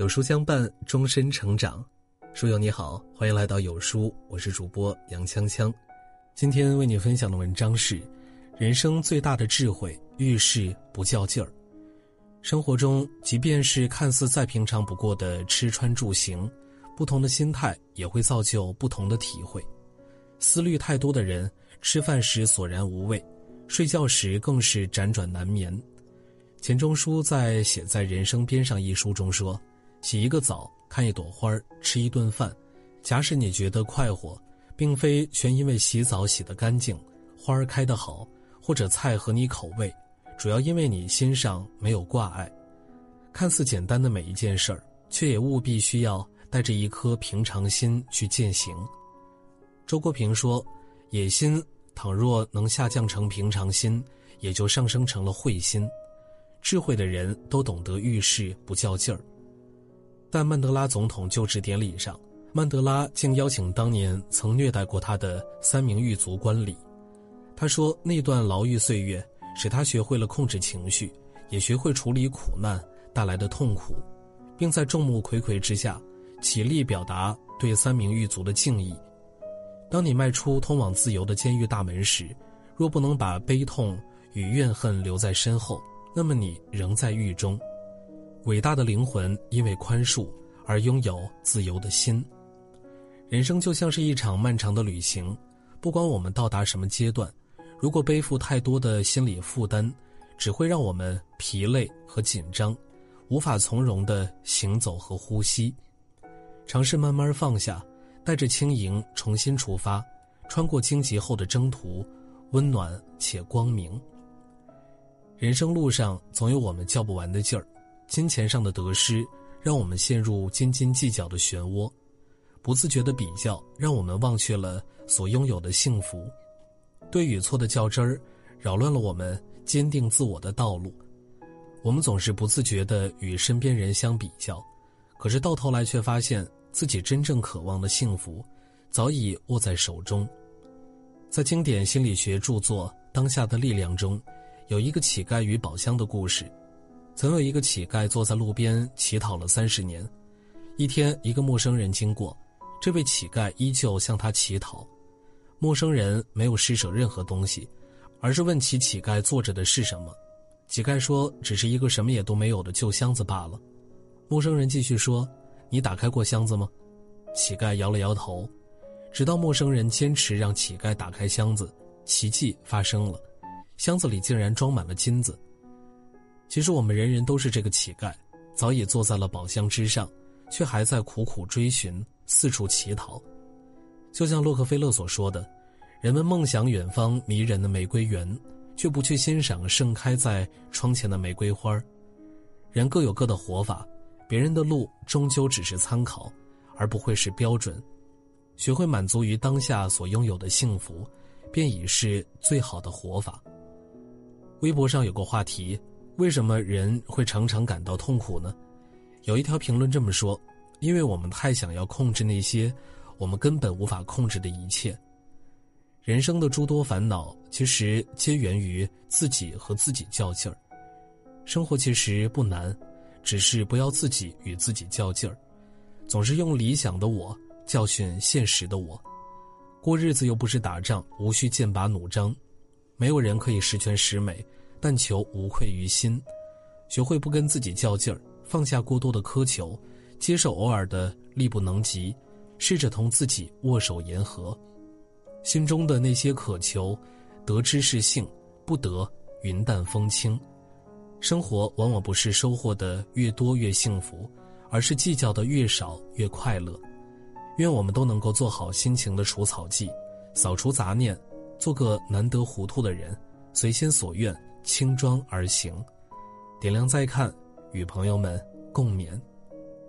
有书相伴，终身成长。书友你好，欢迎来到有书，我是主播杨锵锵。今天为你分享的文章是：人生最大的智慧，遇事不较劲儿。生活中，即便是看似再平常不过的吃穿住行，不同的心态也会造就不同的体会。思虑太多的人，吃饭时索然无味，睡觉时更是辗转难眠。钱钟书在《写在人生边上》一书中说。洗一个澡，看一朵花吃一顿饭。假使你觉得快活，并非全因为洗澡洗得干净，花儿开得好，或者菜合你口味，主要因为你心上没有挂碍。看似简单的每一件事儿，却也务必需要带着一颗平常心去践行。周国平说：“野心倘若能下降成平常心，也就上升成了慧心。智慧的人都懂得遇事不较劲儿。”在曼德拉总统就职典礼上，曼德拉竟邀请当年曾虐待过他的三名狱卒观礼。他说，那段牢狱岁月使他学会了控制情绪，也学会处理苦难带来的痛苦，并在众目睽睽之下，起立表达对三名狱卒的敬意。当你迈出通往自由的监狱大门时，若不能把悲痛与怨恨留在身后，那么你仍在狱中。伟大的灵魂因为宽恕而拥有自由的心。人生就像是一场漫长的旅行，不管我们到达什么阶段，如果背负太多的心理负担，只会让我们疲累和紧张，无法从容的行走和呼吸。尝试慢慢放下，带着轻盈重新出发，穿过荆棘后的征途，温暖且光明。人生路上总有我们较不完的劲儿。金钱上的得失，让我们陷入斤斤计较的漩涡；不自觉的比较，让我们忘却了所拥有的幸福；对与错的较真儿，扰乱了我们坚定自我的道路。我们总是不自觉地与身边人相比较，可是到头来却发现自己真正渴望的幸福，早已握在手中。在经典心理学著作《当下的力量》中，有一个乞丐与宝箱的故事。曾有一个乞丐坐在路边乞讨了三十年，一天，一个陌生人经过，这位乞丐依旧向他乞讨。陌生人没有施舍任何东西，而是问起乞丐坐着的是什么。乞丐说：“只是一个什么也都没有的旧箱子罢了。”陌生人继续说：“你打开过箱子吗？”乞丐摇了摇头。直到陌生人坚持让乞丐打开箱子，奇迹发生了，箱子里竟然装满了金子。其实我们人人都是这个乞丐，早已坐在了宝箱之上，却还在苦苦追寻，四处乞讨。就像洛克菲勒所说的：“人们梦想远方迷人的玫瑰园，却不去欣赏盛开在窗前的玫瑰花。”人各有各的活法，别人的路终究只是参考，而不会是标准。学会满足于当下所拥有的幸福，便已是最好的活法。微博上有个话题。为什么人会常常感到痛苦呢？有一条评论这么说：，因为我们太想要控制那些我们根本无法控制的一切。人生的诸多烦恼，其实皆源于自己和自己较劲儿。生活其实不难，只是不要自己与自己较劲儿，总是用理想的我教训现实的我。过日子又不是打仗，无需剑拔弩张，没有人可以十全十美。但求无愧于心，学会不跟自己较劲儿，放下过多的苛求，接受偶尔的力不能及，试着同自己握手言和。心中的那些渴求，得之是幸，不得云淡风轻。生活往往不是收获的越多越幸福，而是计较的越少越快乐。愿我们都能够做好心情的除草剂，扫除杂念，做个难得糊涂的人，随心所愿。轻装而行，点亮再看，与朋友们共勉。